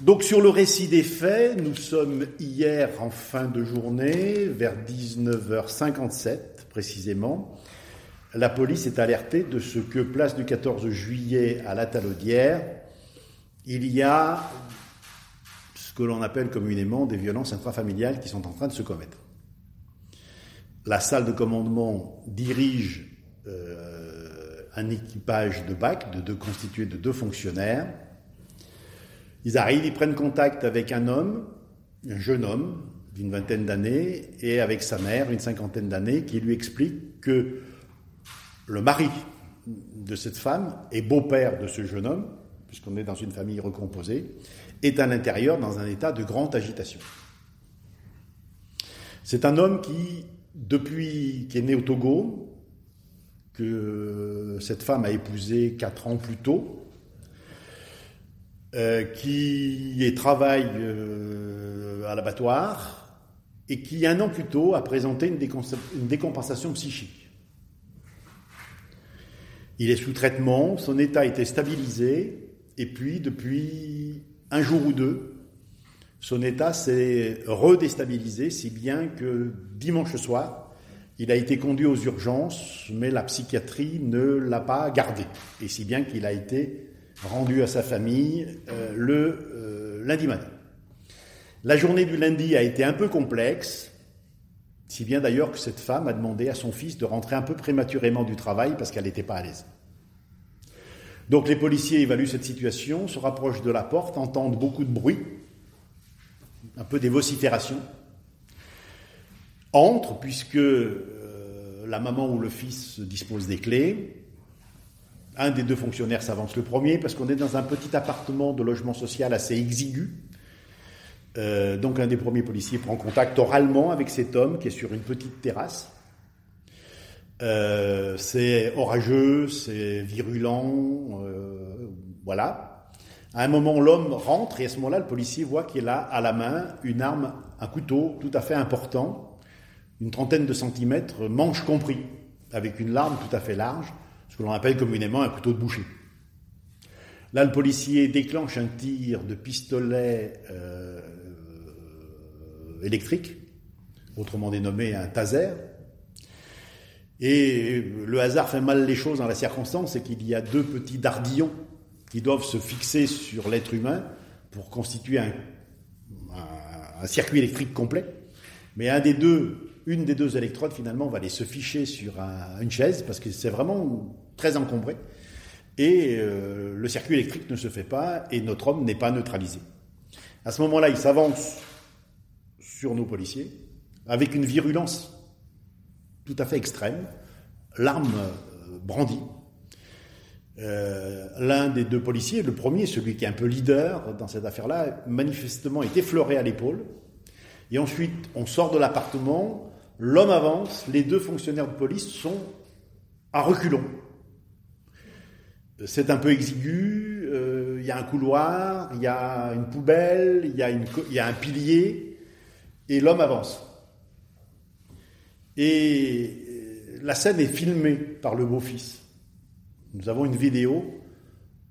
Donc sur le récit des faits, nous sommes hier en fin de journée, vers 19h57 précisément. La police est alertée de ce que, place du 14 juillet à la Talaudière, il y a ce que l'on appelle communément des violences intrafamiliales qui sont en train de se commettre. La salle de commandement dirige euh, un équipage de BAC constitué de deux fonctionnaires. Ils arrivent, ils prennent contact avec un homme, un jeune homme d'une vingtaine d'années, et avec sa mère, une cinquantaine d'années, qui lui explique que le mari de cette femme et beau-père de ce jeune homme, puisqu'on est dans une famille recomposée, est à l'intérieur dans un état de grande agitation. C'est un homme qui, depuis qui est né au Togo, que cette femme a épousé quatre ans plus tôt, qui travaille euh, à l'abattoir et qui, un an plus tôt, a présenté une, décompensation psychique. Il est sous traitement, son état été stabilisé, et puis depuis un jour ou deux, son état s'est redéstabilisé, si bien que dimanche soir, il a été conduit aux urgences, mais la psychiatrie ne l'a pas gardé, et si bien qu'il a été rendu à sa famille euh, le euh, lundi matin. La journée du lundi a été un peu complexe, si bien d'ailleurs que cette femme a demandé à son fils de rentrer un peu prématurément du travail parce qu'elle n'était pas à l'aise. Donc les policiers évaluent cette situation, se rapprochent de la porte, entendent beaucoup de bruit, un peu des vociférations, entrent puisque euh, la maman ou le fils dispose des clés. Un des deux fonctionnaires s'avance le premier parce qu'on est dans un petit appartement de logement social assez exigu. Euh, donc un des premiers policiers prend contact oralement avec cet homme qui est sur une petite terrasse. Euh, c'est orageux, c'est virulent, euh, voilà. À un moment, l'homme rentre et à ce moment-là, le policier voit qu'il a à la main une arme, un couteau tout à fait important, une trentaine de centimètres, manche compris, avec une lame tout à fait large, ce que l'on appelle communément un couteau de boucher. Là, le policier déclenche un tir de pistolet euh, électrique, autrement dénommé un taser, et le hasard fait mal les choses dans la circonstance, c'est qu'il y a deux petits dardillons qui doivent se fixer sur l'être humain pour constituer un, circuit électrique complet. Mais un des deux, une des deux électrodes finalement va aller se ficher sur une chaise parce que c'est vraiment très encombré. Et euh, le circuit électrique ne se fait pas et notre homme n'est pas neutralisé. À ce moment-là, il s'avance sur nos policiers avec une virulence tout à fait extrême, l'arme euh, brandie. Euh, l'un des deux policiers, le premier, celui qui est un peu leader dans cette affaire-là, manifestement est effleuré à l'épaule. Et ensuite, on sort de l'appartement, l'homme avance, les deux fonctionnaires de police sont à reculons. C'est un peu exigu, euh, il y a un couloir, il y a une poubelle, il y, a un pilier, et l'homme avance. Et euh, la scène est filmée par le beau-fils. Nous avons une vidéo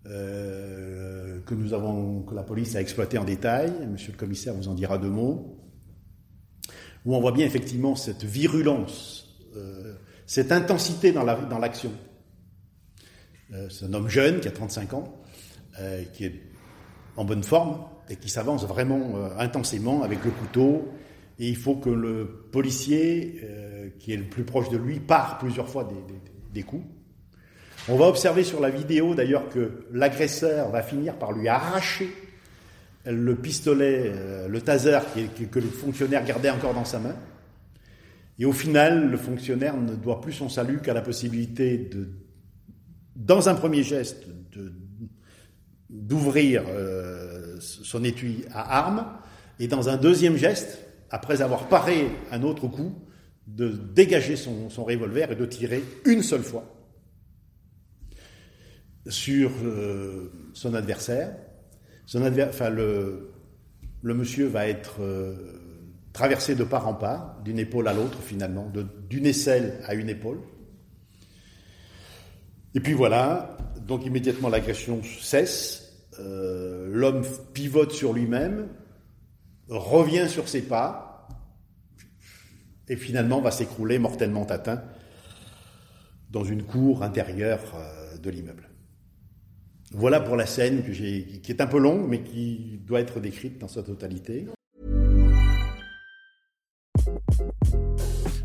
euh, que la police a exploitée en détail. Monsieur le commissaire vous en dira deux mots. Où on voit bien effectivement cette virulence, euh, cette intensité dans l'action. La, C'est un homme jeune qui a 35 ans, qui est en bonne forme et qui s'avance vraiment intensément avec le couteau. Et il faut que le policier qui est le plus proche de lui, part plusieurs fois des, coups. On va observer sur la vidéo d'ailleurs que l'agresseur va finir par lui arracher le pistolet, euh, le taser que le fonctionnaire gardait encore dans sa main. Et au final, le fonctionnaire ne doit plus son salut qu'à la possibilité de, dans un premier geste, d'ouvrir euh, son étui à armes et dans un deuxième geste, après avoir paré un autre coup, de dégager son, revolver et de tirer une seule fois sur euh, son adversaire. Le, monsieur va être euh, traversé de part en part, d'une épaule à l'autre finalement, d'une aisselle à une épaule. Et puis voilà, donc immédiatement l'agression cesse, euh, l'homme pivote sur lui-même, revient sur ses pas, et finalement va s'écrouler mortellement atteint dans une cour intérieure euh, de l'immeuble. Voilà pour la scène que qui est un peu longue, mais qui doit être décrite dans sa totalité.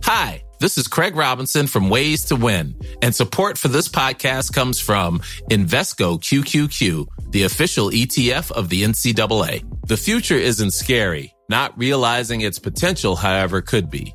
Hi, this is Craig Robinson from Ways to Win, and support for this podcast comes from Invesco QQQ, the official ETF of the NCAA. The future isn't scary. Not realizing its potential, however, could be.